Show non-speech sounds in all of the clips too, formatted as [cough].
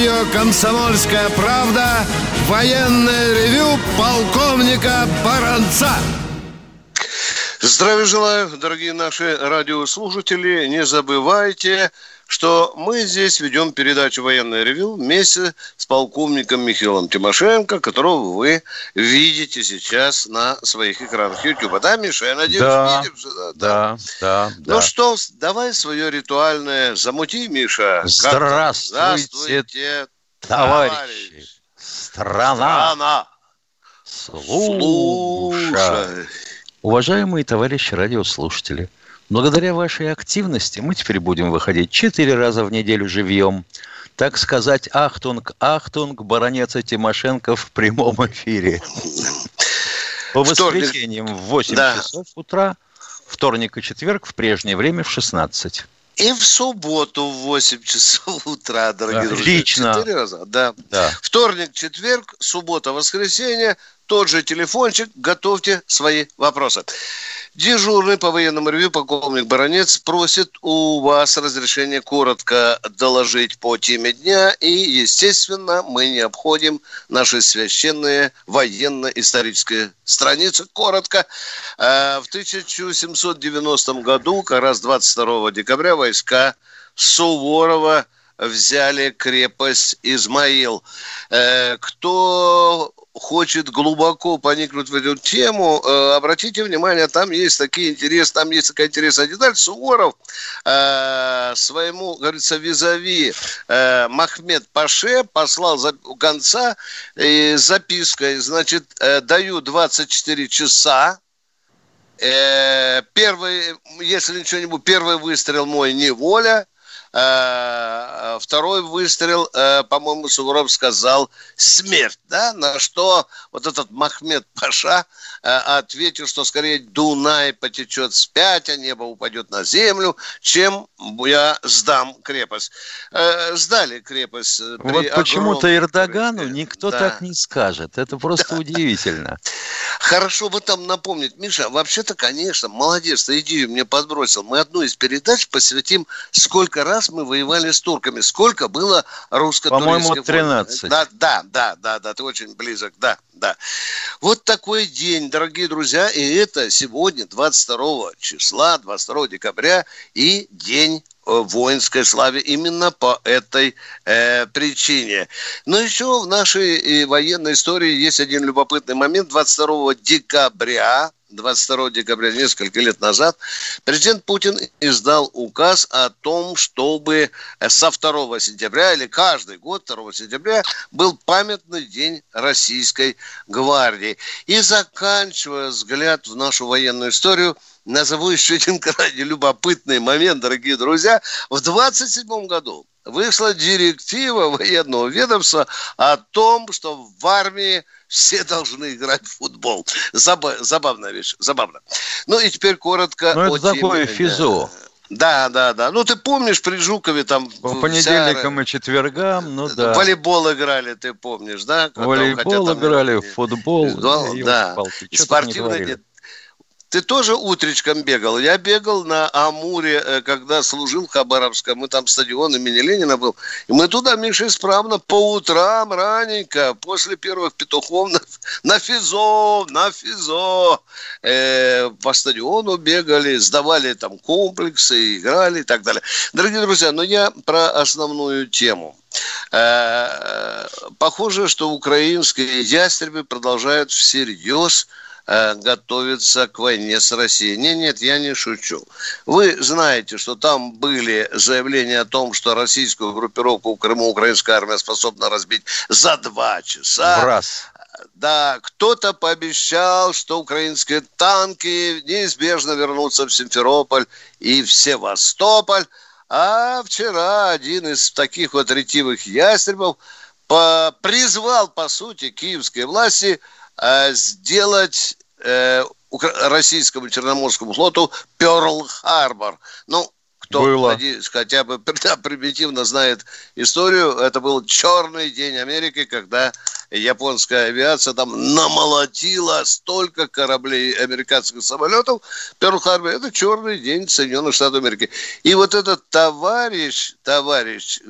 Радио «Комсомольская правда» военное ревю полковника Баранца. Здравия желаю, дорогие наши радиослушатели. Не забывайте, что мы здесь ведем передачу «Военное ревю» вместе с полковником Михаилом Тимошенко, которого вы видите сейчас на своих экранах YouTube. Да, Миша, я надеюсь, Да, видишь? Да, Да, да, Ну да. что, давай свое ритуальное замути, Миша. Здравствуйте, Здравствуйте, Товарищи, страна, Страна, слушай. слушай. Уважаемые товарищи радиослушатели, благодаря вашей активности мы теперь будем выходить четыре раза в неделю живьем. Так сказать, ахтунг, ахтунг, баронец и Тимошенко в прямом эфире. По воскресеньям в 8 Да. часов утра, вторник и четверг в прежнее время в 16. И в субботу в 8 часов утра, дорогие друзья. Отлично. Четыре раза, да. Да. Вторник, четверг, суббота, воскресенье. Тот же телефончик. Готовьте свои вопросы. Дежурный по военному ревью полковник Баранец просит у вас разрешения коротко доложить по теме дня. И, естественно, мы не обходим наши священные военно-исторические страницы. Коротко. Э, В 1790 году, как раз 22 декабря, войска Суворова взяли крепость Измаил. Э, Кто хочет глубоко поникнуть в эту тему, э, обратите внимание, там есть такие интересные, там есть такая интересная деталь. Суворов э, своему, говорится, визави э, Махмед Паше послал за, гонца э, запиской, значит, э, даю 24 часа, Э, первый, если ничего не будет, первый выстрел мой неволя, второй выстрел, э, по-моему, Суворов сказал смерть, да, на что вот этот Махмед Паша э, ответил, что скорее Дунай потечет вспять, а небо упадет на землю, чем я сдам крепость. Э, Сдали крепость. э, Вот почему-то огромном Эрдогану никто Да. так не скажет. Это просто удивительно. [laughs] Хорошо бы там напомнить. Миша, вообще-то, конечно, молодец, ты идею мне подбросил. Мы одну из передач посвятим, сколько раз мы воевали с турками, сколько было русско-турецких По-моему, войн. 13. Да, да, да, да, да, ты очень близок, да, да. Вот такой день, дорогие друзья, и это сегодня, 22 числа, 22 декабря, и день э, воинской славе именно по этой э, причине. Но еще в нашей э, военной истории есть один любопытный момент. 22 декабря 22 декабря, несколько лет назад, президент Путин издал указ о том, чтобы э, со 2 сентября или каждый год 2 сентября был памятный день Российской гвардии. И заканчивая взгляд в нашу военную историю, назову еще один [laughs] крайне любопытный момент, дорогие друзья. В 27 году вышла директива военного ведомства о том, что в армии все должны играть в футбол. Заба- забавная вещь, забавно. Ну и теперь коротко Ну, это такое теме. физо. Да, да, да. Ну, ты помнишь, при Жукове там... По вся- понедельникам и четвергам, ну да. Волейбол играли, ты помнишь, да? Когда, Волейбол хотя там- играли, в футбол. Да, да. И чё там не спортивный творили. день. Ты тоже утречком бегал? Я бегал на Амуре, э, когда служил в Хабаровском. Мы там стадион имени Ленина был. И мы туда, Миша, исправно по утрам раненько, после первых петухов на, на физо, на физо. э, по стадиону бегали, сдавали там комплексы, играли и так далее. Дорогие друзья, но я про основную тему. Э, Похоже, что украинские ястребы продолжают всерьез э, готовиться к войне с Россией. Нет, нет, я не шучу. Вы знаете, что там были заявления о том, что российскую группировку в Крыму украинская армия способна разбить за два часа. В раз. Да, кто-то пообещал, что украинские танки неизбежно вернутся в Симферополь и в Севастополь. А вчера один из таких вот ретивых ястребов призвал, по сути, киевские власти сделать э, российскому Черноморскому флоту Перл-Харбор. Ну, кто, Было. хотя бы [laughs] да, примитивно знает историю, это был черный день Америки, когда японская авиация там намолотила столько кораблей американских самолетов. Перл-Харбор – это черный день Соединенных Штатов Америки. И вот этот товарищ, товарищ,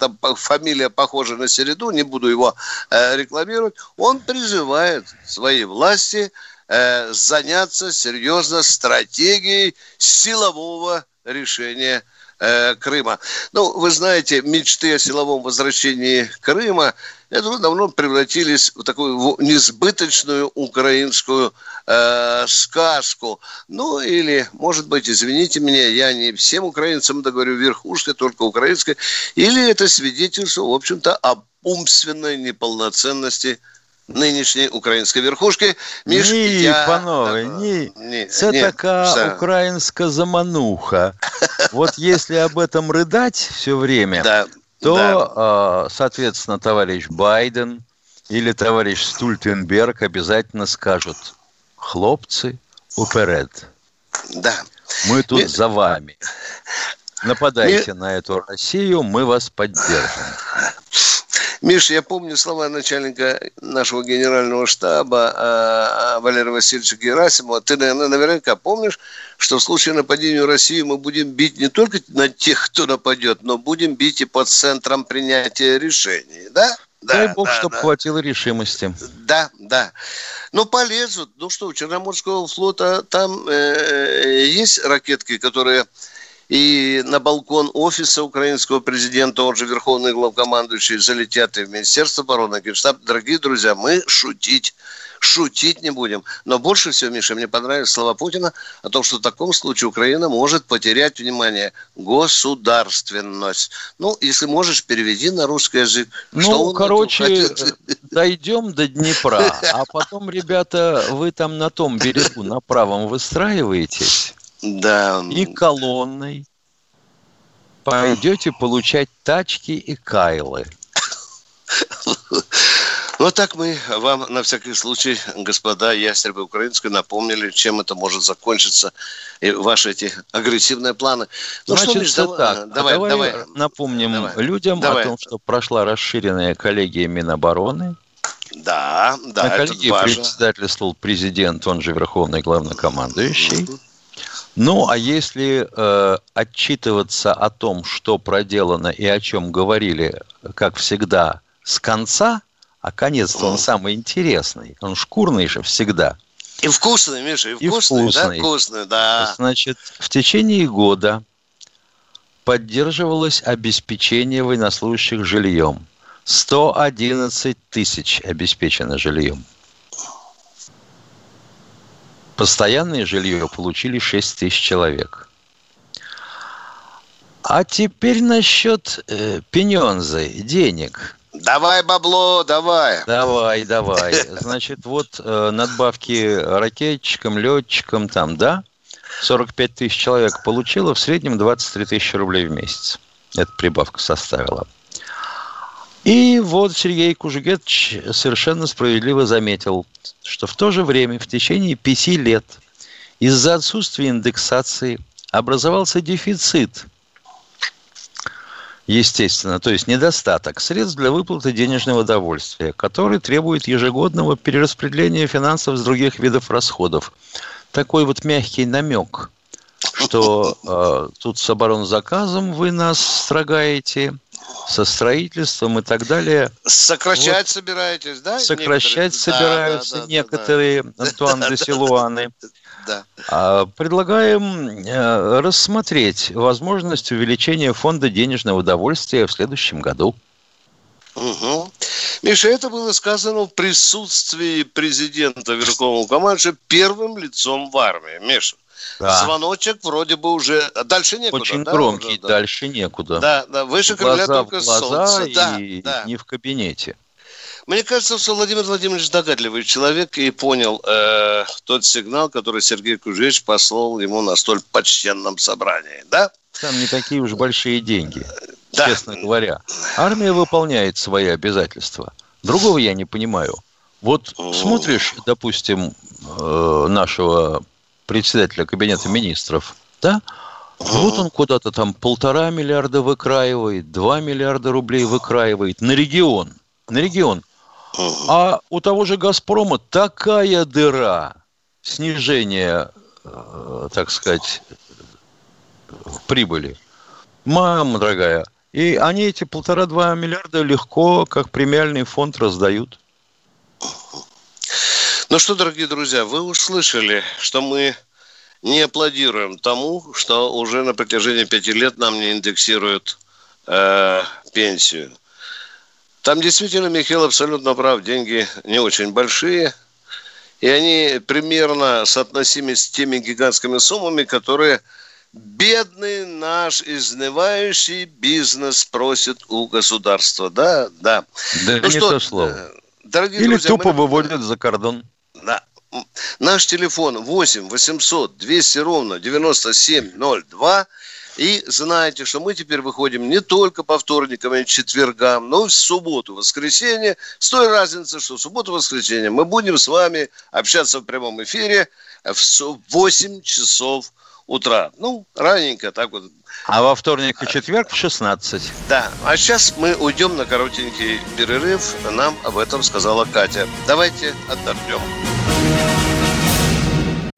там фамилия похожа на Середу, не буду его э, рекламировать, он призывает свои власти э, заняться серьезно стратегией силового решения э, Крыма. Ну, вы знаете, мечты о силовом возвращении Крыма это давно превратились в такую несбыточную украинскую э, сказку. Ну, или, может быть, извините меня, я не всем украинцам договорю верхушка, только украинская. Или это свидетельство, в общем-то, об умственной неполноценности нинішньої української верхушки. Між ні, я... панове, ні. ні. Це ні, така все. українська замануха. [laughs] Вот если об этом рыдать все время, да, то, да. соответственно, товарищ Байден или товарищ Стультенберг обязательно скажут, хлопцы, уперед. Да. Мы тут Нет. за вами. Нападайте Нет. на эту Россию, мы вас поддержим. Миша, я помню слова начальника нашего генерального штаба э, Валерия Васильевича Герасимова. Ты, наверное, наверняка помнишь, что в случае нападения в Россию мы будем бить не только на тех, кто нападет, но будем бить и под центром принятия решений, да? Дай да, бог, да, чтобы да. хватило решимости. Да, да. Ну, полезут. Ну что, у Черноморского флота там э, есть ракетки, которые и на балкон офиса украинского президента, он же верховный главкомандующий, залетят и в Министерство обороны, Генштаб. Дорогие друзья, мы шутить шутить не будем. Но больше всего, Миша, мне понравились слова Путина о том, что в таком случае Украина может потерять, внимание, государственность. Ну, если можешь, переведи на русский язык. Ну, короче, дойдем до Днепра, а потом, ребята, вы там на том берегу, на правом выстраиваетесь, да. И колонной пойдете получать тачки и кайлы. [laughs] Вот так мы вам на всякий случай, господа ястребы украинской, напомнили, чем это может закончиться, и ваши эти агрессивные планы. Ну Значит, что, Миш, так, давай, давай, давай напомним давай, людям давай. о том, что прошла расширенная коллегия Минобороны. Да, да, На коллегии председательствовал президент, он же верховный главнокомандующий. Угу. Ну, а если э, отчитываться о том, что проделано и о чем говорили, как всегда, с конца, а конец-то он самый интересный, он шкурный же всегда. И вкусный, Миша, и вкусный, и вкусный. да? Вкусный, да. Значит, в течение года поддерживалось обеспечение военнослужащих жильем. 111 тысяч обеспечено жильем. Постоянное жилье получили 6 тысяч человек. А теперь насчет э, пенензы, денег. Давай бабло, давай. Давай, давай. [laughs] Значит, вот э, надбавки ракетчикам, летчикам там, да? 45 тысяч человек получило, в среднем 23 тысячи рублей в месяц. Эта прибавка составила. И вот Сергей Кужугетович совершенно справедливо заметил, что в то же время, в течение пяти лет, из-за отсутствия индексации образовался дефицит естественно, то есть недостаток средств для выплаты денежного удовольствия, который требует ежегодного перераспределения финансов с других видов расходов. Такой вот мягкий намек, что э, тут с оборонзаказом вы нас строгаете, со строительством и так далее. Сокращать вот. собираетесь, да? Сокращать некоторые? собираются да, да, некоторые, [laughs] да, Антуан де Силуаны. Да. А, предлагаем э, рассмотреть возможность увеличения фонда денежного удовольствия в следующем году. Угу. Миша, это было сказано в присутствии президента Верховного командующего первым лицом в армии. Миша, да. звоночек вроде бы уже... Дальше некуда, Очень да, громкий, да? дальше некуда. Да, да, выше глаза только глаза солнце. И да, да. не в кабинете. Мне кажется, что Владимир Владимирович догадливый человек и понял э, тот сигнал, который Сергей Кужевич послал ему на столь почтенном собрании, да? Там не такие уж большие деньги, да. честно говоря. Армия выполняет свои обязательства. Другого я не понимаю. Вот смотришь, допустим, э, нашего председателя Кабинета министров, да, вот он куда-то там полтора миллиарда выкраивает, два миллиарда рублей выкраивает на регион, на регион. А у того же «Газпрома» такая дыра снижения, э, так сказать, прибыли. Мама дорогая. И они эти полтора-два миллиарда легко, как премиальный фонд, раздают. Ну что, дорогие друзья, вы услышали, что мы не аплодируем тому, что уже на протяжении пяти лет нам не индексируют э, пенсию. Там действительно Михаил абсолютно прав, деньги не очень большие, и они примерно соотносимы с теми гигантскими суммами, которые бедный наш изнывающий бизнес просит у государства. Да, да. Да, ну не что, то слово. Э, дорогие Или друзья, тупо мы... выводят за кордон. Наш телефон 8 800 200 ровно 9702. И знаете, что мы теперь выходим не только по вторникам и четвергам, но и в субботу, воскресенье. С той разницей, что в субботу, воскресенье мы будем с вами общаться в прямом эфире в 8 часов утра. Ну, раненько так вот. А во вторник и четверг в 16. Да. А сейчас мы уйдем на коротенький перерыв. Нам об этом сказала Катя. Давайте отдохнем.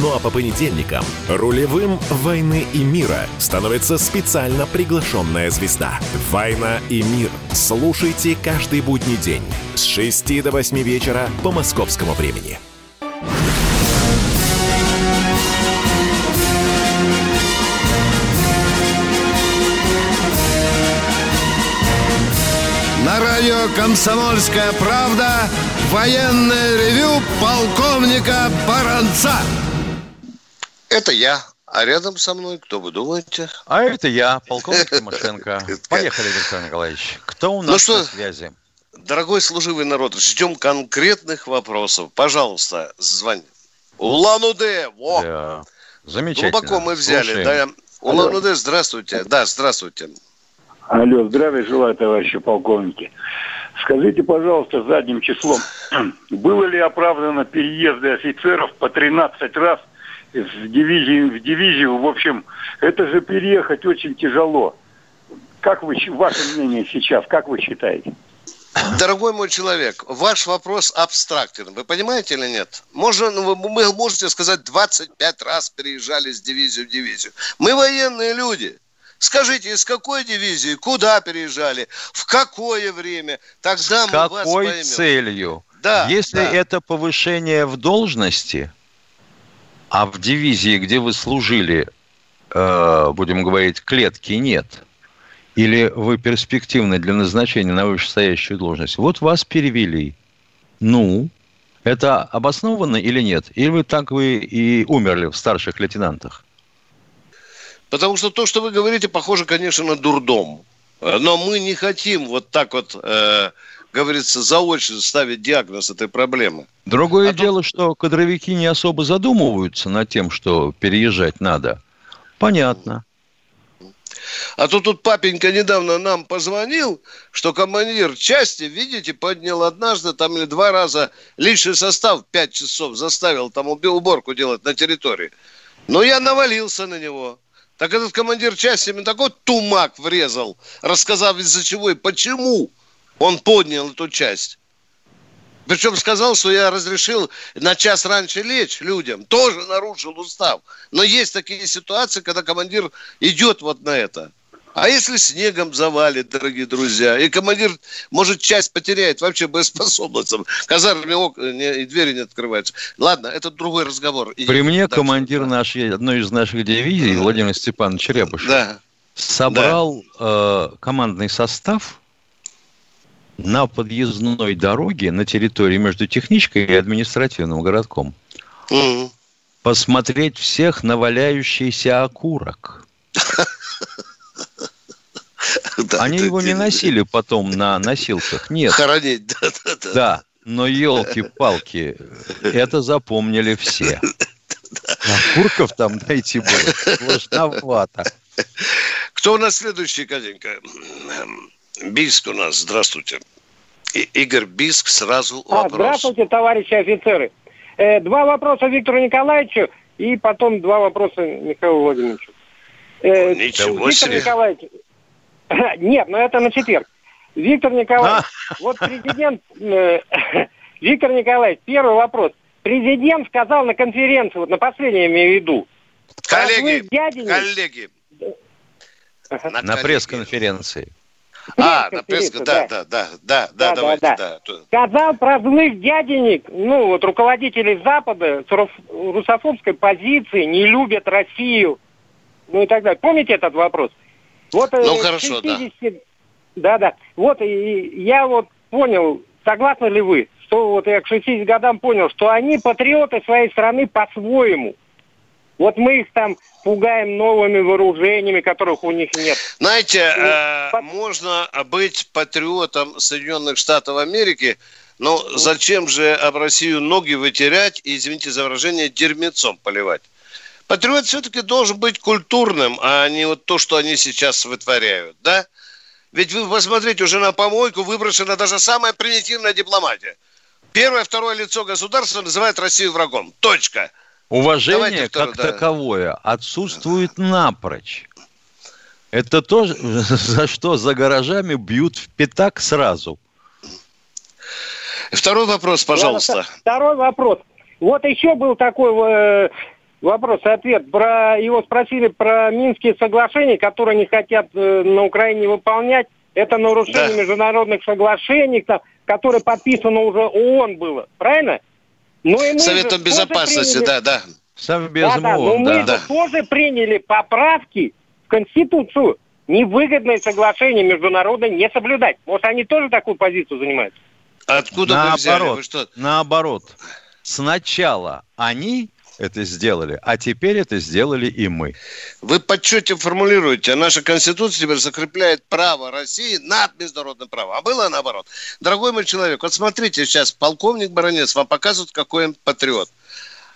Ну а по понедельникам рулевым «Войны и мира» становится специально приглашенная звезда. «Война и мир». Слушайте каждый будний день с 6 до 8 вечера по московскому времени. На радио «Комсомольская правда» военное ревю полковника Баранца. Это я. А рядом со мной, кто вы думаете? А это я, полковник Тимошенко. [laughs] Поехали, Виктор Николаевич. Кто у нас ну что, на связи? Дорогой служивый народ, ждем конкретных вопросов. Пожалуйста, звони. Улан-Удэ, во! Да. Замечательно. Глубоко мы взяли. Да. Улан-Удэ, здравствуйте. Да, здравствуйте. Алло, здравия желаю, товарищи полковники. Скажите, пожалуйста, задним числом, [clears throat] было ли оправдано переезды офицеров по 13 раз в дивизии в дивизию. В общем, это же переехать очень тяжело. Как вы, ваше мнение сейчас, как вы считаете? Дорогой мой человек, ваш вопрос абстрактен. Вы понимаете или нет? Можно, ну, вы можете сказать, 25 раз переезжали с дивизии в дивизию. Мы военные люди. Скажите, из какой дивизии, куда переезжали, в какое время? Тогда с мы какой вас поймем. целью? Да, Если да. это повышение в должности, а в дивизии, где вы служили, э, будем говорить, клетки нет, или вы перспективны для назначения на вышестоящую должность, вот вас перевели. Ну, это обоснованно или нет? Или вы так вы и умерли в старших лейтенантах? Потому что то, что вы говорите, похоже, конечно, на дурдом. Но мы не хотим вот так вот э, говорится, заочно ставить диагноз этой проблемы. Другое а дело, тут... что кадровики не особо задумываются над тем, что переезжать надо. Понятно. А то тут папенька недавно нам позвонил, что командир части, видите, поднял однажды там или два раза личный состав пять часов заставил там уборку делать на территории. Но я навалился на него. Так этот командир части мне такой тумак врезал, рассказав из-за чего и почему он поднял эту часть. Причем сказал, что я разрешил на час раньше лечь людям. Тоже нарушил устав. Но есть такие ситуации, когда командир идет вот на это. А если снегом завалит, дорогие друзья, и командир, может, часть потеряет вообще боеспособность, казарме окна и двери не открываются. Ладно, это другой разговор. При мне дальше. командир нашей, одной из наших дивизий, Владимир Степанович Рябушев, да. собрал да. Э, командный состав на подъездной дороге на территории между техничкой и административным городком. Угу. Посмотреть всех на валяющийся окурок. [laughs] Они его не носили потом на носилках, нет. Хоронить, да, да, да. Да, но елки-палки, это запомнили все. Окурков там найти было сложновато. Кто у нас следующий, Катенька? Бийск у нас, здравствуйте. И, Игорь Биск, сразу а, вопрос. Здравствуйте, товарищи офицеры. Э, два вопроса Виктору Николаевичу и потом два вопроса Михаилу Владимировичу. Э, Ничего Виктор себе. Николаевич... [laughs] Нет, но это на четверг. Виктор Николаевич, а. [laughs] вот президент... Э, [laughs] Виктор Николаевич, первый вопрос. Президент сказал на конференции, вот на последней имею в виду. Коллеги, коллеги. На, на пресс-конференции. А, на пресс да, да, да, да, да, давайте, да. Сказал про злых дяденек, ну, вот руководители Запада с русофобской позиции не любят Россию, ну и так далее. Помните этот вопрос? Вот, э, ну, хорошо, 60... да. Да, да. Вот, и я вот понял, согласны ли вы, что вот я к 60 годам понял, что они патриоты своей страны по-своему. Вот мы их там пугаем новыми вооружениями, которых у них нет. Знаете, э, Под... можно быть патриотом Соединенных Штатов Америки, но зачем же об Россию ноги вытерять и, извините за выражение, дерьмецом поливать? Патриот все-таки должен быть культурным, а не вот то, что они сейчас вытворяют, да? Ведь вы посмотрите, уже на помойку выброшена даже самая примитивная дипломатия. Первое, второе лицо государства называет Россию врагом. Точка. Уважение как да. таковое отсутствует напрочь. Это то, [laughs] за что за гаражами бьют в пятак сразу. Второй вопрос, пожалуйста. Второй вопрос. Вот еще был такой э, вопрос-ответ. Про, его спросили про Минские соглашения, которые не хотят э, на Украине выполнять. Это нарушение да. международных соглашений, которые подписано уже ООН было. Правильно? Ну, и Советом Безопасности, приняли... да, да. Совбезом да, да, но мы да. тоже приняли поправки в Конституцию. Невыгодное соглашение международное не соблюдать. Может, они тоже такую позицию занимают? Откуда наоборот, вы взяли? Вы что? Наоборот. Сначала они это сделали, а теперь это сделали и мы. Вы подчете формулируете, а наша Конституция теперь закрепляет право России над международным правом. А было наоборот. Дорогой мой человек, вот смотрите, сейчас полковник Баранец вам показывает, какой он патриот.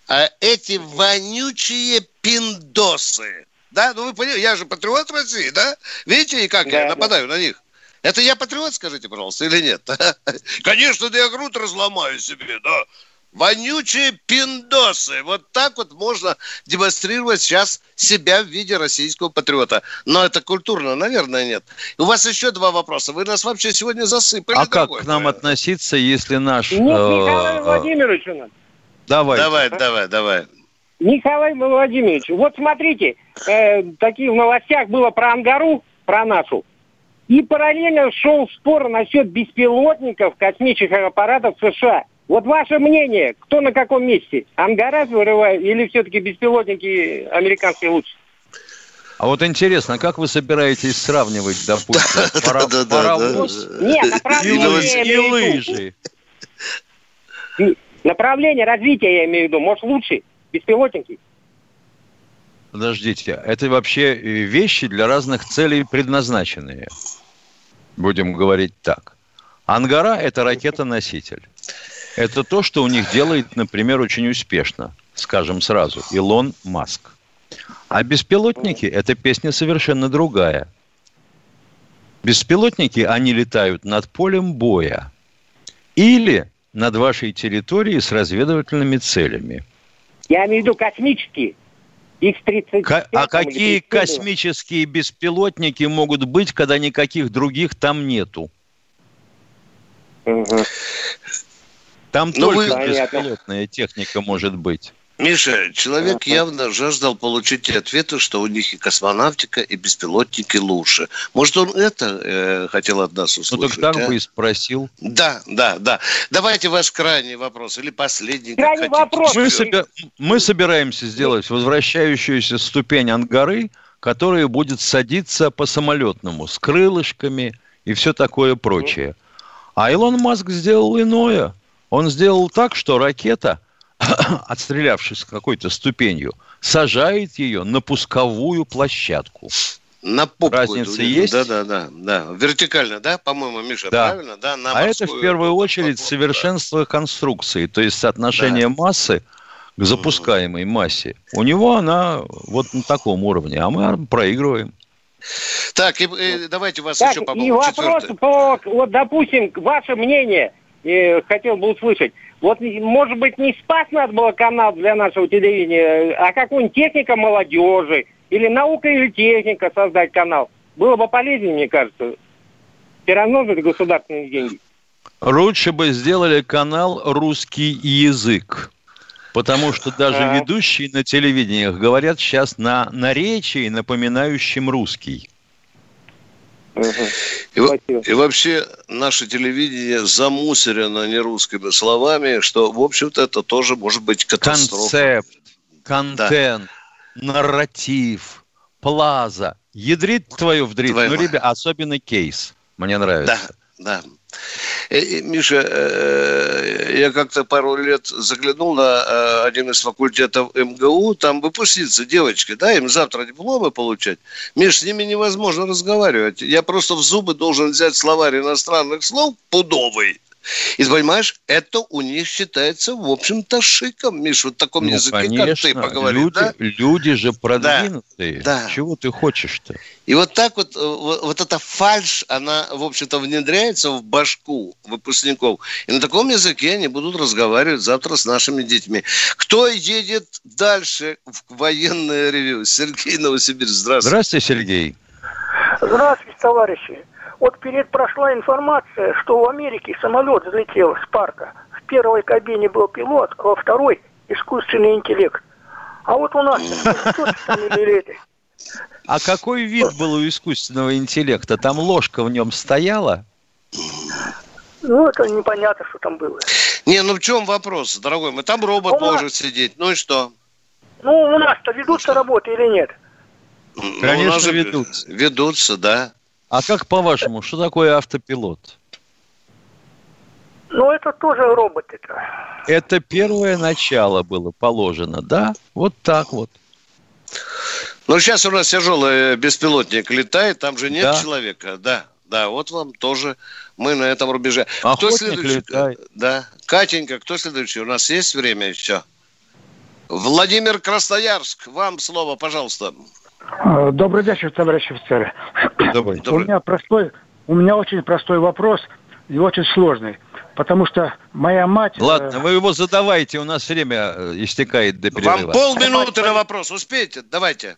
А эти вонючие пиндосы, да, ну вы понимаете, я же патриот России, да? Видите, и как да, я нападаю да. на них? Это я патриот, скажите, пожалуйста, или нет? [laughs] Конечно, да я грудь разломаю себе, да. Вонючие пиндосы. Вот так вот можно демонстрировать сейчас себя в виде российского патриота. Но это культурно, наверное, нет. у вас еще два вопроса. Вы нас вообще сегодня засыпали. А как к нам относиться, если наш... Нет, Николай э, Владимирович у нас. Давай. Давай, давай, давай. Николай Владимирович, вот смотрите, э, такие в новостях было про Ангару, про нашу. И параллельно шел спор насчет беспилотников, космических аппаратов США. Вот ваше мнение, кто на каком месте? Ангара вырывает или все-таки беспилотники американские лучше? А вот интересно, как вы собираетесь сравнивать, допустим, паровоз и лыжи? Направление развития, я имею в виду, может лучше, беспилотники. Подождите, это вообще э, вещи для разных целей предназначенные. Будем говорить так. Ангара – это ракета-носитель. Это то, что у них делает, например, очень успешно, скажем сразу, Илон Маск. А беспилотники – это песня совершенно другая. Беспилотники, они летают над полем боя. Или над вашей территорией с разведывательными целями. Я имею в виду космические. X-35. Ка- а там, какие или 37 было. космические беспилотники могут быть, когда никаких других там нету? Мгм. Там Ну, вы- только беспилотная техника может быть. Миша, человек явно жаждал получить ответы, что у них и космонавтика, и беспилотники лучше. Может, он это э, хотел от нас Ну услышать? так так а? бы и спросил. Да, да, да. Давайте ваш крайний вопрос или последний. как Крайний хотите. вопрос. Мы, собя- мы собираемся сделать возвращающуюся ступень ангары, которая будет садиться по самолетному, с крылышками и все такое прочее. А Илон Маск сделал иное. Он сделал так, что ракета, [coughs] отстрелявшись какой-то ступенью, сажает ее на пусковую площадку. На попку. Разница эту, есть? Да, да, да, да. Вертикально, да, по-моему, Миша, Да. правильно? Да, на а это в первую очередь совершенство конструкции, то есть соотношение массы к запускаемой массе. У него она вот на таком уровне, а мы проигрываем. да. Так, и, э, давайте вас Так, еще, и по-моему, вопрос четвертый. по, вот, допустим, ваше мнение, э, хотел бы услышать. Вот, может быть, не спас надо было канал для нашего телевидения, а какую-нибудь техника молодежи или наука или техника создать канал. Было бы полезнее, мне кажется. Все равно же это государственные деньги. Лучше бы сделали канал «Русский язык». Потому что даже А. ведущие на телевидениях говорят сейчас на наречии, напоминающем русский. И, Спасибо. и вообще наше телевидение замусорено нерусскими словами, что, в общем-то, это тоже может быть катастрофа. Концепт, контент, нарратив, плаза. Ядрит твою вдрит. Твою Ну, ребят, особенно кейс. Мне Да, нравится. да. Э, Миша, э, я как-то пару лет заглянул на э, один из факультетов МГУ, там выпускницы, девочки, да, им завтра дипломы получать. Миш, с ними невозможно разговаривать. Я просто в зубы должен взять словарь иностранных слов пудовый. И понимаешь, это у них считается, в общем-то, шиком, Миш, вот в таком Ну, языке, как конечно, ты поговорил, люди, да? люди же продвинутые. да. Чего ты хочешь-то? И вот так вот, э, вот, вот эта фальш, она, в общем-то, внедряется в башку выпускников. И на таком языке они будут разговаривать завтра с нашими детьми. Кто едет дальше в военное ревю? Сергей Новосибирск, здравствуйте. Здравствуйте, Сергей. Здравствуйте, товарищи. Вот перед прошла информация, что в Америке самолет взлетел с парка. В первой кабине был пилот, а во второй искусственный интеллект. А вот у нас? А какой вид был у искусственного интеллекта? Там ложка в нем стояла? Ну, это непонятно, что там было. Не, ну в чем вопрос, дорогой мой? Там робот У нас- может сидеть. Ну и что? Ну, у нас-то ведутся работы или нет? Ну, у Конечно, нас же ведутся. Ведутся, да. А как по-вашему, что такое автопилот? Ну, это тоже роботы-то. Это первое начало было положено, да? Вот так вот. Ну, сейчас у нас тяжелый беспилотник летает, там же нет Да. человека, да. Да, вот вам тоже мы на этом рубеже. Охотник летает. Да. Катенька, кто следующий? У нас есть время еще? Владимир Красноярск, вам слово, пожалуйста. А, Добрый вечер, товарищи офицеры. Добрый. У меня простой, у меня очень простой вопрос и очень сложный, потому что моя мать. Ладно, э, вы его задавайте, у нас время э, истекает до перерыва. Вам полминуты на вопрос. Успеете? Давайте.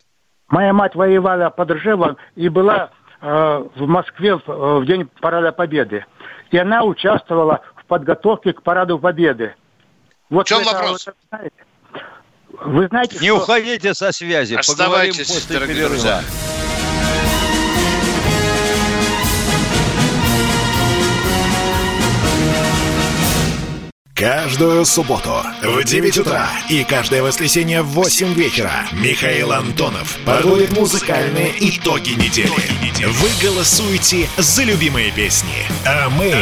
моя мать воевала под Ржевом и была э, в Москве в, э, в день парада Победы, и она участвовала в подготовке к параду Победы. Вот В чем это вопрос? вот знаете? Вы знаете, Не что- уходите со связи, поговорим Оставайтесь, после дорогие перерыва. друзья. Каждую субботу в 9 утра и каждое воскресенье в 8 вечера Михаил Антонов подводит музыкальные итоги недели. Вы голосуете за любимые песни, а мы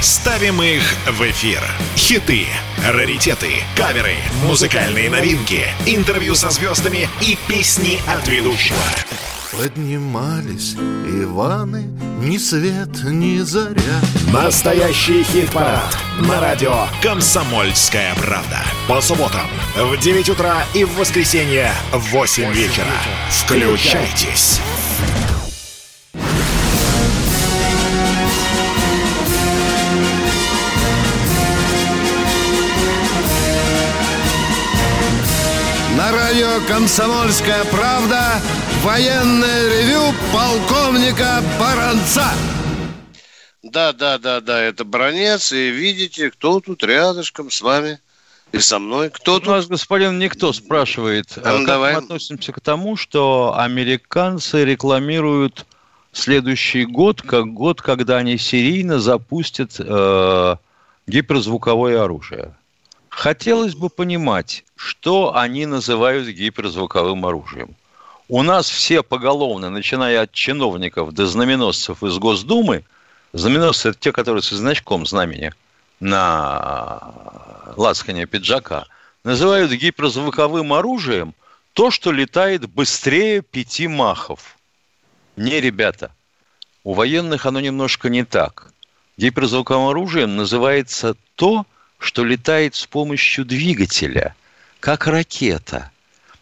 ставим их в эфир. Хиты, раритеты, каверы, музыкальные новинки, интервью со звездами и песни от ведущего. Поднимались Иваны, ни свет, ни заря. Настоящий хит-парад на радио «Комсомольская правда». По субботам в 9 утра и в воскресенье в 8 вечера. Включайтесь. «Комсомольская правда» военное ревю полковника Баранца. Да, да, да, да, это Бронец. И видите, кто тут рядышком с вами и со мной. Кто У нас, господин Никто спрашивает, а ну, как давай. мы относимся к тому, что американцы рекламируют следующий год как год, когда они серийно запустят э, гиперзвуковое оружие. Хотелось бы понимать, что они называют гиперзвуковым оружием. У нас все поголовно, начиная от чиновников до знаменосцев из Госдумы, знаменосцы – это те, которые со значком знамени на лацкане пиджака, называют гиперзвуковым оружием то, что летает быстрее пяти махов. Не, ребята, у военных оно немножко не так. Гиперзвуковым оружием называется то, что летает с помощью двигателя, как ракета.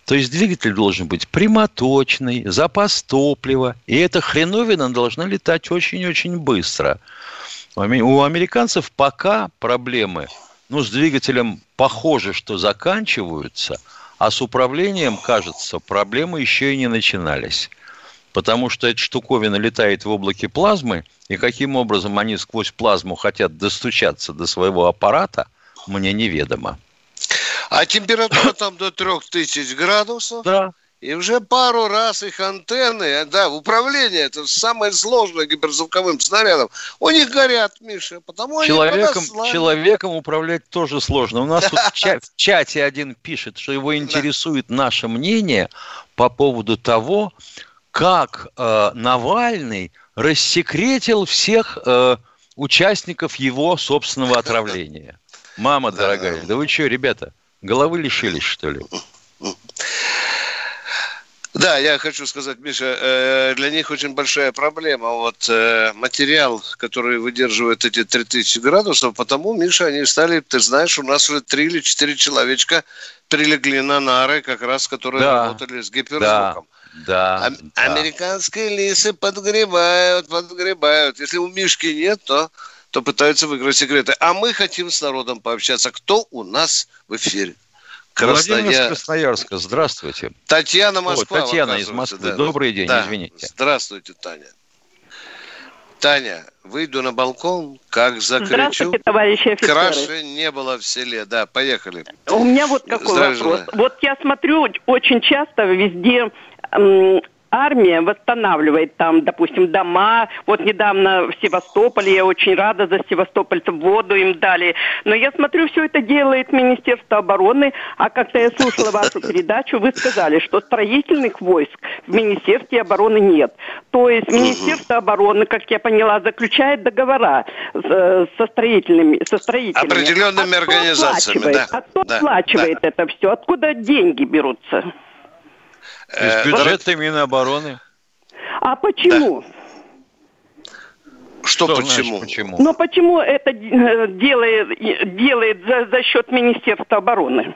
То есть двигатель должен быть прямоточный, запас топлива, и эта хреновина должна летать очень-очень быстро. У аме- У американцев пока проблемы, ну, с двигателем похоже, что заканчиваются, а с управлением, кажется, проблемы еще и не начинались. Потому что эта штуковина летает в облаке плазмы, и каким образом они сквозь плазму хотят достучаться до своего аппарата, мне неведомо. А температура там до 3000 градусов. Да. И уже пару раз их антенны, да, управление, это самое сложное гиперзвуковым снарядом, у них горят, Миша, потому они Человеком, подослали. человеком управлять тоже сложно. У нас тут [laughs] в чате один пишет, что его интересует наше мнение по поводу того, как э, Навальный рассекретил всех э, участников его собственного отравления. [laughs] Мама дорогая, да вы что, ребята, головы лишились, что ли? Да, я хочу сказать, Миша, э, для них очень большая проблема. Вот э, материал, который выдерживает эти 3000 градусов, потому, Миша, они стали, ты знаешь, у нас уже три или четыре человечка прилегли на нары, как раз, которые Да. работали с гиперзвуком. Да, Ам- Американские лисы подгребают, подгребают. Если у Мишки нет, то, то пытаются выиграть секреты. А мы хотим с народом пообщаться. Кто у нас в эфире? Владимир из Красноя... Красноярска, здравствуйте. Татьяна О, Москва. Татьяна из Москвы. да. Добрый день, Да. извините. Здравствуйте, Таня. Таня, выйду на балкон, как закричу. Здравствуйте, товарищи офицеры. Краше не было в селе. Да, поехали. У меня вот какой Здравия вопрос. желаю. Вот я смотрю, очень часто везде армия восстанавливает там, допустим, дома. Вот недавно в Севастополе, я очень рада за севастопольцев, воду им дали. Но я смотрю, все это делает Министерство обороны, а как-то я слушала вашу передачу, вы сказали, что строительных войск в Министерстве обороны нет. То есть Министерство обороны, как я поняла, заключает договора э, со строительными, со строителями. Определенными А организациями, да. А кто Да, оплачивает это все? Откуда деньги берутся? Э, Из бюджета Минобороны. А почему? Что, значит почему? почему? Но почему это э, делает, делает за, за счет Министерства обороны?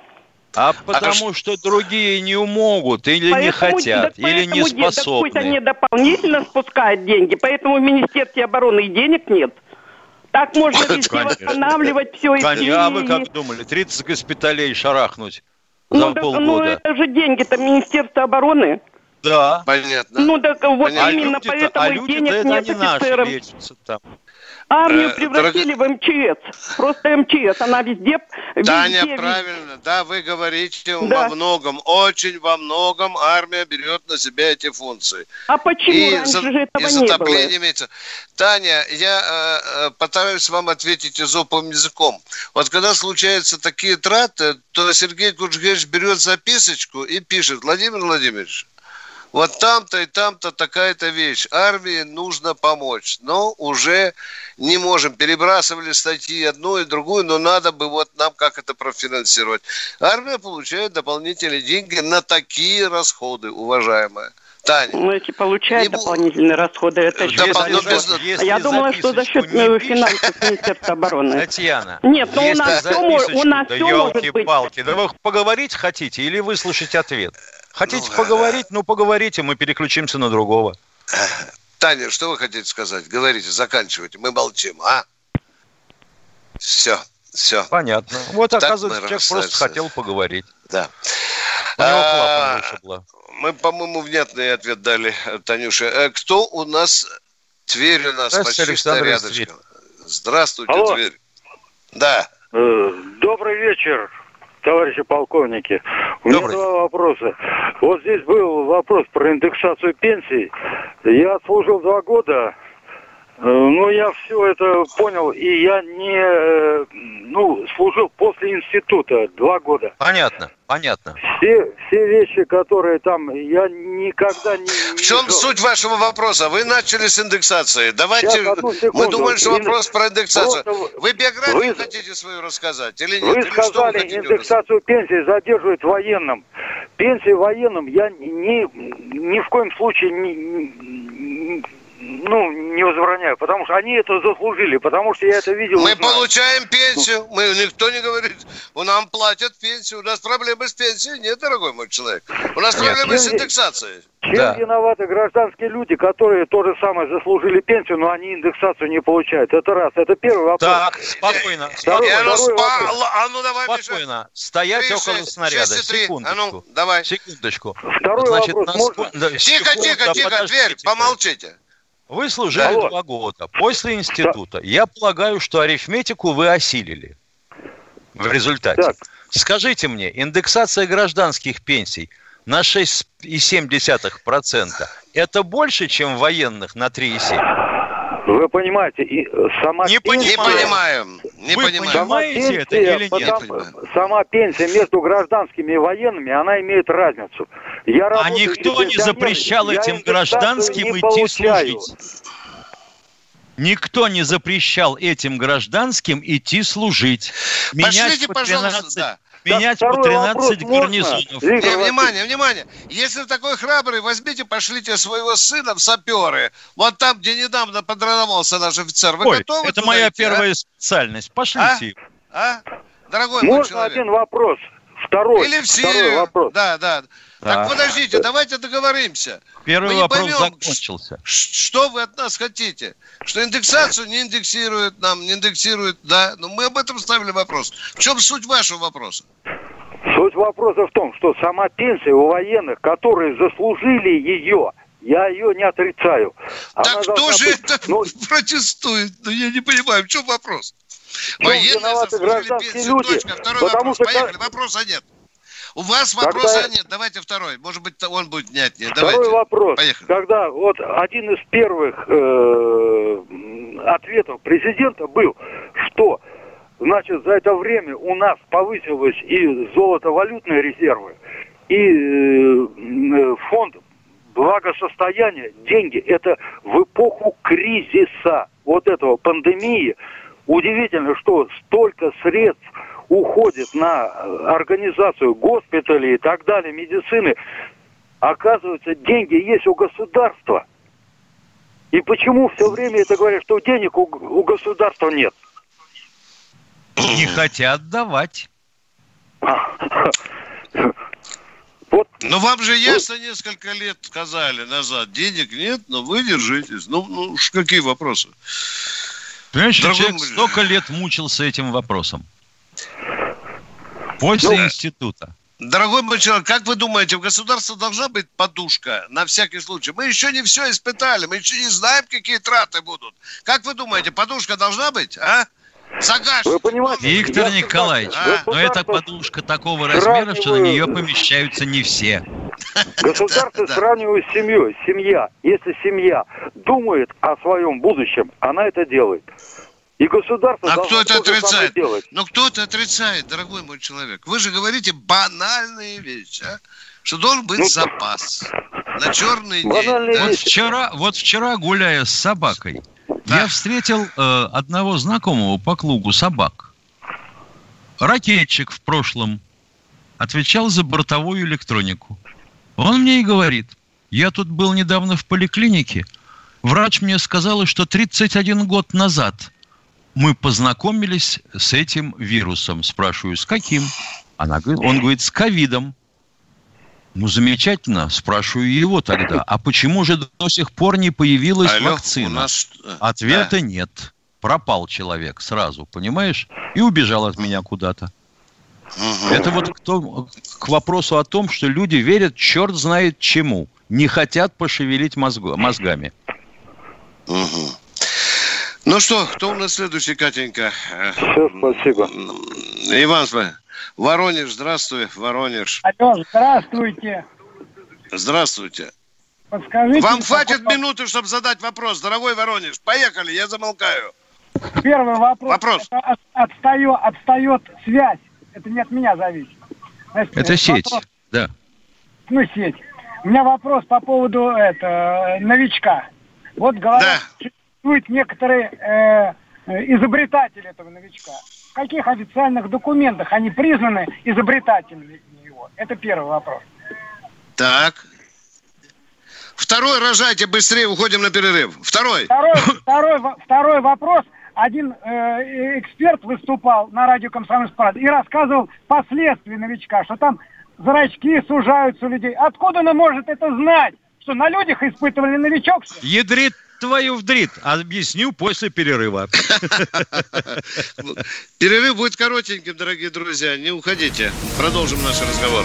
А потому что другие не могут, или не Поэтому- хотят, так или не де- так Пусть способны. они дополнительно спускают деньги, поэтому в Министерстве обороны и денег нет. Так можно везде восстанавливать все и Конечно. А вы как думали, 30 госпиталей шарахнуть за ну, так, ну, полгода? это же деньги-то Министерства обороны. Да. Понятно. Ну так вот А именно люди-то- поэтому а и люди-то денег это нет наши офицерам. лечатся там. Армию Э, превратили в МЧС. Просто МЧС. Она везде... Таня, везде, правильно, да, вы говорите Да. во многом, очень во многом армия берет на себя эти функции. А почему и раньше за- же этого и не было? имеется. Таня, я э, э, постараюсь вам ответить изоповым языком. Вот когда случаются такие траты, то Сергей Куджгевич берет записочку и пишет, Владимир Владимирович, вот там-то и там-то такая-то вещь. Армии нужно помочь. Но уже не можем. Перебрасывали статьи одну и другую, но надо бы вот нам как это профинансировать. Армия получает дополнительные деньги на такие расходы, уважаемая. Таня. Ну, эти получают дополнительные расходы. Это Да, за ну, счет- без- если я думала, что за счет не э, финансов Министерства обороны. Татьяна, Нет, ну у если нас все, у нас записочку, все да может быть. елки-палки. Да вы поговорить хотите или выслушать ответ? Хотите поговорить? Ну, поговорите, мы переключимся на другого. Таня, что вы хотите сказать? Говорите, заканчивайте. Мы молчим, а? Все, все. Понятно. Вот, Так оказывается, человек просто расстались. хотел поговорить. Да. У него А. Мы, по-моему, внятный ответ дали, Танюша. Э, Кто у нас? Тверь у нас Здравствуйте, почти Александр рядышком. Здравствуйте, Алло. Тверь. Да. Э, Добрый вечер, товарищи полковники. У меня два вопроса. Вот здесь был вопрос про индексацию пенсий. Я отслужил два года. Э, Ну, я все это понял, и я не, э, ну, служил после института два года. Понятно, понятно. Все, все вещи, которые там, я никогда не... В чем суть вашего вопроса? Вы начали с индексации. Давайте, мы думали, что Ин- вопрос про индексацию. Просто Вы биографию вы- хотите свою рассказать или нет? Вы Или вы сказали, хотите индексацию пенсии задерживают военным. Пенсии военным я ни, ни в коем случае не, не- ну, не возбраняю, потому что они это заслужили, потому что я это видел. Мы знаю. получаем пенсию. Мы, никто не говорит, у нам платят пенсию. У нас проблемы с пенсией нет, дорогой мой человек. У нас Нет. проблемы с Чем- индексацией. Чем виноваты гражданские люди, которые то же самое заслужили пенсию, но они индексацию не получают? Это раз. Это первый вопрос. Так, спокойно, Второй, Я второй вопрос. А ну давай, Миша. Спокойно. Стоять Три, около шесть, снаряда. Секундочку. А ну, давай. Секундочку. Второй Значит, вопрос насколько- можно? да, Тихо, секунду, тихо, тихо, подождите. Тверь, помолчите. Вы служили Алло. два года. После института. Я полагаю, что арифметику вы осилили в результате. Скажите мне, индексация гражданских пенсий на 6,7% это больше, чем военных на 3,7%? Вы понимаете, и э, сама Не пенсия... Не понимаем. Не Вы понимаем. понимаете это пенсия, или нет? потому- Сама пенсия между гражданскими и военными, она имеет разницу. Я А никто не запрещал я этим гражданским идти получаю. служить. Никто не запрещал этим гражданским идти служить. Менять Пошлите, по пожалуйста, 13, да. Менять по второй вопрос 13 можно? гарнизонов. Не, внимание, внимание. Если вы такой храбрый, возьмите, пошлите своего сына в саперы. Вот там, где недавно подрановался наш офицер. Вы Ой, готовы это моя идти, а? первая специальность. Пошлите. его. А? Дорогой мой Можно человек. один вопрос? Второй. Или в Второй Сирию. вопрос. Да, да. Так подождите, давайте договоримся. Первый Мы не вопрос поймем, закончился. Что вы от нас хотите? Что индексацию не индексируют нам, не индексируют, да? Но мы об этом ставили вопрос. В чем суть вашего вопроса? Суть вопроса в том, что сама пенсия у военных, которые заслужили ее, я ее не отрицаю. Она Так кто же быть- это ну, протестует? Ну, я не понимаю, в чем вопрос? в чем виноваты заслужили гражданские пенсию, люди? точка. Второй Потому вопрос. что Поехали, вопроса нет. У вас Когда- вопроса нет. Давайте второй. Может быть, он будет внятнее. Второй Давайте. вопрос. Поехали. Когда вот один из первых э, ответов президента был, что значит за это время у нас повысилось и золотовалютные резервы, и э, фонд благосостояния, деньги, это в эпоху кризиса вот этого пандемии. Удивительно, что столько средств уходит на организацию госпиталей и так далее, медицины. Оказывается, деньги есть у государства. И почему все время это говорят, что денег у, у государства нет? Не хотят давать. Ну, вам же ясно несколько лет сказали назад, денег нет, но вы держитесь. Ну, ну какие вопросы? Понимаешь, Дорогой человек столько лет мучился этим вопросом. После Ну, института. Дорогой мой человек, как вы думаете, в государстве должна быть подушка на всякий случай? Мы еще не все испытали, мы еще не знаем, какие траты будут. Как вы думаете, подушка должна быть, а? Сагаш. Вы понимаете? Виктор я Николаевич, согласен. но эта подушка такого размера, что на нее помещаются не все. [laughs] Государство сравниваю с семьей. Семья. Если семья думает о своем будущем, она это делает. И государство А кто это отрицает? Ну, кто это отрицает, дорогой мой человек? Вы же говорите банальные вещи, а? Что должен быть Ну, запас на черный день. да? Вот вчера, вот вчера гуляя с собакой, я встретил э, одного знакомого по клубу собак. Ракетчик в прошлом отвечал за бортовую электронику. Он мне и говорит, я тут был недавно в поликлинике, врач мне сказала, что 31 год назад мы познакомились с этим вирусом. Спрашиваю, с каким? Она говорит, он говорит, с ковидом. Ну, замечательно. Спрашиваю его тогда, а почему же до сих пор не появилась Алло, вакцина? нас- э, Ответа да. нет. Пропал человек сразу, понимаешь? И убежал от меня куда-то. Это вот кто, к вопросу о том, что люди верят черт знает чему, не хотят пошевелить мозгу, мозгами. Угу. Ну что, кто у нас следующий, Катенька? Все, спасибо. Иван, Воронеж, здравствуй, Воронеж. Алло, здравствуйте. Здравствуйте. Подскажите... Вам хватит вопрос... минуты, чтобы задать вопрос, дорогой Воронеж. Поехали, я замолкаю. Первый вопрос. Вопрос. Это отстает, отстает связь. Это не от меня зависит. Значит, это сеть, вопрос... да. Ну, сеть. У меня вопрос по поводу это, новичка. Вот говорят, да. Существуют некоторые э, изобретатели этого новичка. В каких официальных документах они признаны изобретателями его? Это первый вопрос. Так. Второй рожайте быстрее, уходим на перерыв. Второй. Второй, [coughs] второй, второй вопрос. Один э, эксперт выступал на радио «Комсомольск и рассказывал последствия новичка, что там зрачки сужаются у людей. Откуда он может это знать? Что на людях испытывали новичок? Ядрит твою вдрит. Объясню после перерыва. [laughs] Перерыв будет коротеньким, дорогие друзья. Не уходите. Продолжим наш разговор.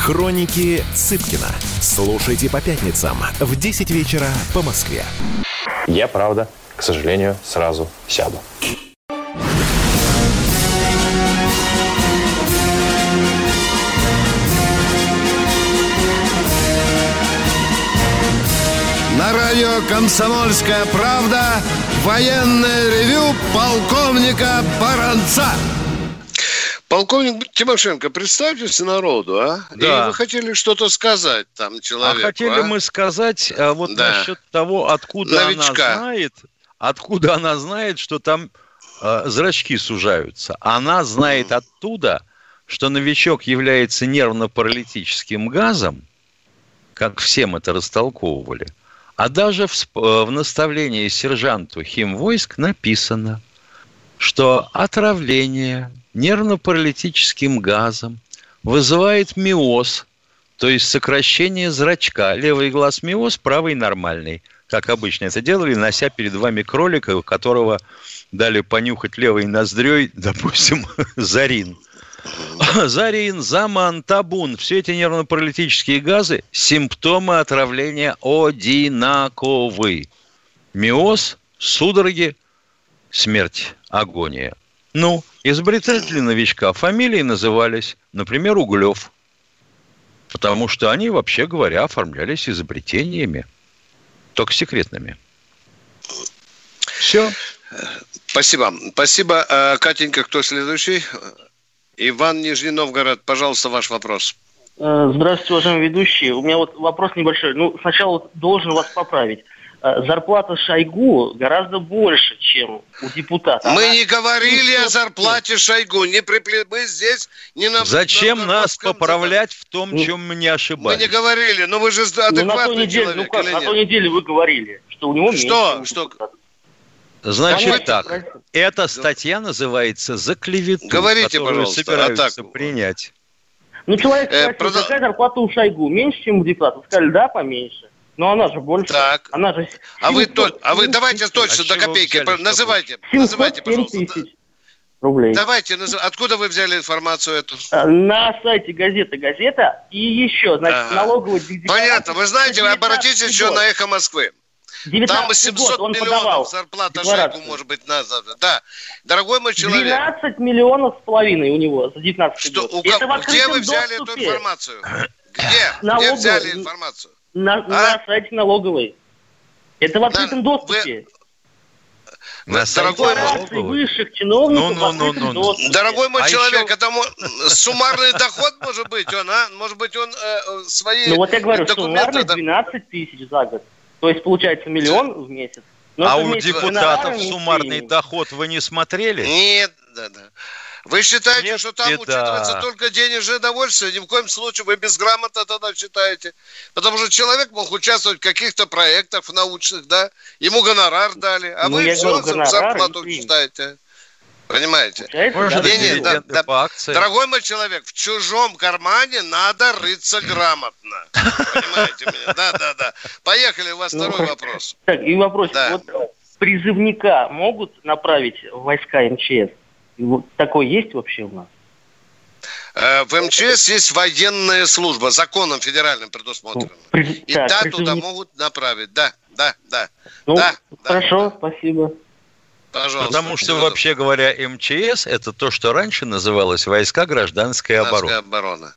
Хроники Цыпкина. Слушайте по пятницам в 10 вечера по Москве. Я, правда, к сожалению, сразу сяду. На радио «Комсомольская правда» военное ревю полковника Баранца. Полковник Тимошенко, представьтесь народу, а? Да. И вы хотели что-то сказать там человеку, А хотели а? мы сказать а, вот да. насчет того, откуда Новичка. она знает, откуда она знает, что там э, зрачки сужаются. Она знает mm. оттуда, что новичок является нервно-паралитическим газом, как всем это растолковывали – а даже в, э, в наставлении сержанту химвойск написано, что отравление нервно-паралитическим газом вызывает миоз, то есть сокращение зрачка. Левый глаз миоз, правый нормальный. Как обычно это делали, нося перед вами кролика, у которого дали понюхать левой ноздрёй, [laughs] допустим, зарин [laughs] – Зарин, заман, табун, все эти нервно-паралитические газы – симптомы отравления одинаковы. Миоз, судороги, смерть, агония. Ну, изобретатели новичка фамилии назывались, например, Углев. Потому что они, вообще говоря, оформлялись изобретениями, только секретными. Все. Спасибо. Спасибо. Э, Катенька, кто следующий? Иван Нижний Новгород, пожалуйста, ваш вопрос. Э, здравствуйте, уважаемые ведущие. У меня вот вопрос небольшой. Ну, сначала должен вас поправить. Э, зарплата Шойгу гораздо больше, чем у депутата. Мы Она... не говорили о зарплате Шойгу. Не припле... Мы здесь не на... Зачем на нас поправлять в том, ну, чем мы не ошибались? Мы не говорили, но вы же адекватный ну, на той неделе, человек, ну, как, На той неделе вы говорили, что у него что, меньше. Что? Значит Понятно, так, правильно? эта статья называется «За клевету», Говорите, которую пожалуйста, собираются атаку. принять. Ну, человек э, спросил, продал... какая зарплата у Шойгу? Меньше, чем у депутатов? Сказали, да, поменьше. Но она же больше. Так. Она же... А вы, то, а вы давайте точно а до копейки взяли, называйте. Называйте, пожалуйста. тысяч рублей. Давайте, откуда вы взяли информацию эту? А, на сайте газеты «Газета» и еще, значит, ага. налоговый Понятно. Вы знаете, вы обратитесь еще на «Эхо Москвы». Там 700 год он миллионов подавал зарплата Шойгу может быть на завтра. Да, дорогой мой человек. 12 миллионов с половиной у него за 19 Что, год. У, Это где вы взяли доступе. эту информацию? Где? Налоговый... Где взяли информацию? На, А? на сайте налоговой. Это в открытом доступе. На сайте Декларации налоговой? высших чиновников Ну, ну, ну, ну, ну. Дорогой мой А человек, еще- это суммарный доход может быть, он, а? Может быть, он э, свои Ну вот я говорю, да- 12 тысяч за год. То есть получается миллион в месяц. Но А у депутатов суммарный доход вы не смотрели? Нет, да, да. Вы считаете, Нет, что там беда. учитывается только денежное довольствие? Ни в коем случае вы безграмотно тогда считаете. Потому что человек мог участвовать в каких-то проектах научных, да? Ему гонорар дали, а Ну, вы все говорю, и зарплату премии. считаете. Понимаете? Может, да, Не, не, да, да. Дорогой мой человек, в чужом кармане надо рыться грамотно. Понимаете меня? Да, да, да. Поехали, у вас Ну, второй [laughs] вопрос. Так, и вопрос. Да. Вот призывника могут направить в войска МЧС? Вот такой есть вообще у нас? Э, В МЧС есть военная служба, законом федеральным предусмотрено. При- И так, да, призывник- туда могут направить. Да, да, да. Ну, да, хорошо, спасибо. Пожалуйста. Потому что, вообще говоря, МЧС – это то, что раньше называлось войска гражданской Гражданская обороны. оборона.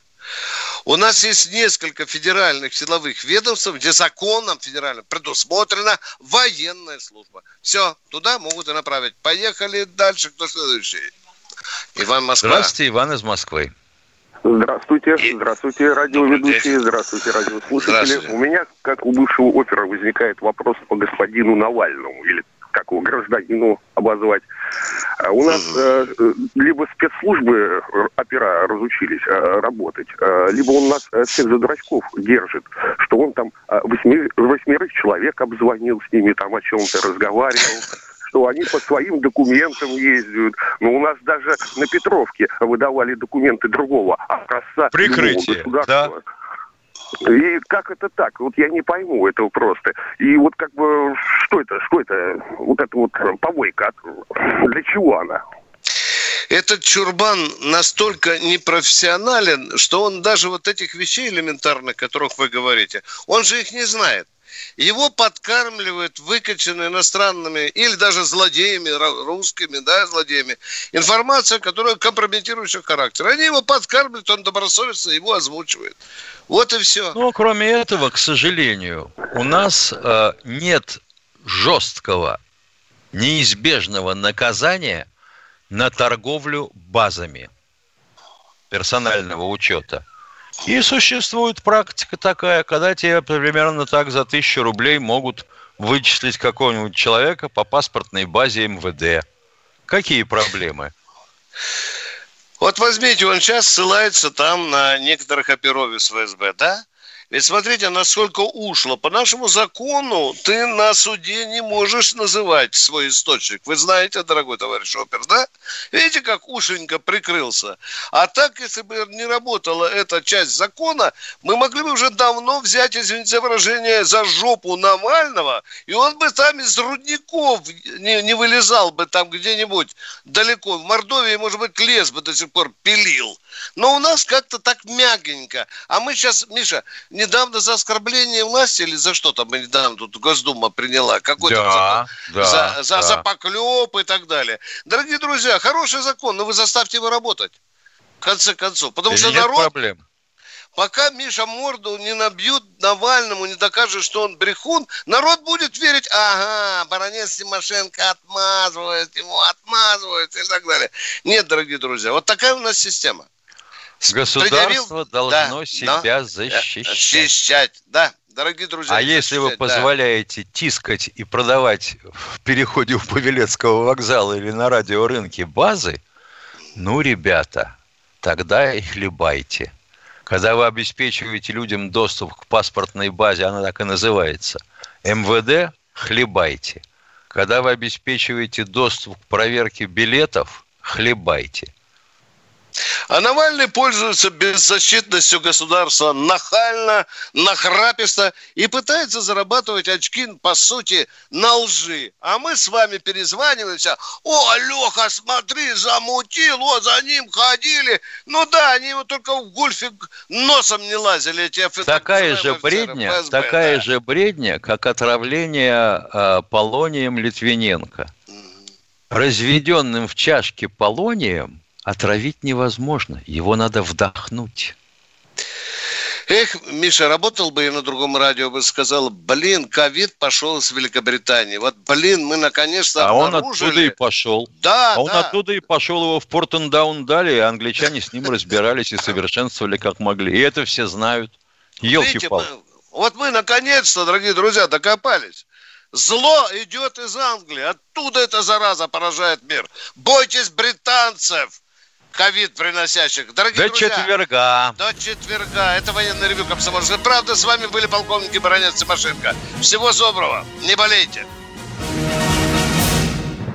У нас есть несколько федеральных силовых ведомств, где законом федеральным предусмотрена военная служба. Все, туда могут и направить. Поехали дальше. Кто следующий? Иван Москва. Здравствуйте, Иван из Москвы. Здравствуйте, здравствуйте, радиоведущие, здравствуйте, радиослушатели. Здравствуйте. У меня, как у бывшего опера, возникает вопрос по господину Навальному, или как его гражданину обозвать. А У нас э, либо спецслужбы э, опера разучились э, работать, э, либо он нас э, всех за дурачков держит, что он там э, восьми- восьмерых человек обзвонил с ними, там о чем-то разговаривал, что они по своим документам ездят. Но у нас даже на Петровке выдавали документы другого образца. Прикрытие, другого государства. И как это так? Вот я не пойму этого просто. И вот как бы что это, что это, вот эта вот помойка, для чего она? Этот чурбан настолько непрофессионален, что он даже вот этих вещей элементарных, о которых вы говорите, он же их не знает. Его подкармливают выкачанные иностранными или даже злодеями, русскими, да, злодеями, информация, которая компрометирующего характера. Они его подкармливают, он добросовестно его озвучивает. Вот и все. Ну, кроме этого, к сожалению, у нас э, нет жесткого, неизбежного наказания на торговлю базами персонального учета. И существует практика такая, когда тебе примерно так за тысячу рублей могут вычислить какого-нибудь человека по паспортной базе МВД. Какие проблемы? Вот возьмите, он сейчас ссылается там на некоторых оперов из ФСБ, да? Ведь смотрите, насколько ушло. По нашему закону ты на суде не можешь называть свой источник. Вы знаете, дорогой товарищ опер, да? Видите, как ушенько прикрылся? А так, если бы не работала эта часть закона, мы могли бы уже давно взять, извините выражение, за жопу Навального, и он бы там из рудников не, не вылезал бы там где-нибудь далеко. В Мордовии, может быть, лес бы до сих пор пилил. Но у нас как-то так мягенько. А мы сейчас, Миша, недавно за оскорбление власти или за что там недавно тут Госдума приняла? Какой-то Да, закон? да, за, за, да. за поклеп и так далее. Дорогие друзья, хороший закон, но вы заставьте его работать. В конце концов. Потому что Нет народ, проблем. пока Миша морду не набьют Навальному, не докажет, что он брехун, народ будет верить, ага, баронец Тимошенко отмазывает ему, отмазывает и так далее. Нет, дорогие друзья, вот такая у нас система. Государство Предъявил- должно да, себя да, защищать. Защищать, да, дорогие друзья. А если вы защищать, да. позволяете тискать и продавать в переходе у Павелецкого вокзала или на радиорынке базы, ну, ребята, тогда и хлебайте. Когда вы обеспечиваете людям доступ к паспортной базе, она так и называется, МВД, хлебайте. Когда вы обеспечиваете доступ к проверке билетов, хлебайте. А Навальный пользуется беззащитностью государства нахально, нахраписто и пытается зарабатывать очки, по сути, на лжи. А мы с вами перезваниваемся. О, Леха, смотри, замутил, о, за ним ходили. Ну да, они его только в гольфе носом не лазили, эти офи- Такая так же бредня, офицеры ФСБ, такая да. же бредня, как отравление э, полонием Литвиненко. Разведенным в чашке полонием отравить невозможно. Его надо вдохнуть. Эх, Миша, работал бы я на другом радио, бы сказал, блин, ковид пошел с Великобритании. Вот, блин, мы наконец-то А он оттуда и пошел. Да, а он да. оттуда и пошел, его в Портендаун дали, и англичане с ним разбирались и совершенствовали как могли. И это все знают. Елки-палки. вот мы наконец-то, дорогие друзья, докопались. Зло идет из Англии. Оттуда эта зараза поражает мир. Бойтесь британцев, ковид приносящих. Дорогие До друзья, четверга. до четверга. Это военный ревю Комсомольская правда. С вами были полковники Баранец Тимошенко. Всего доброго. Не болейте.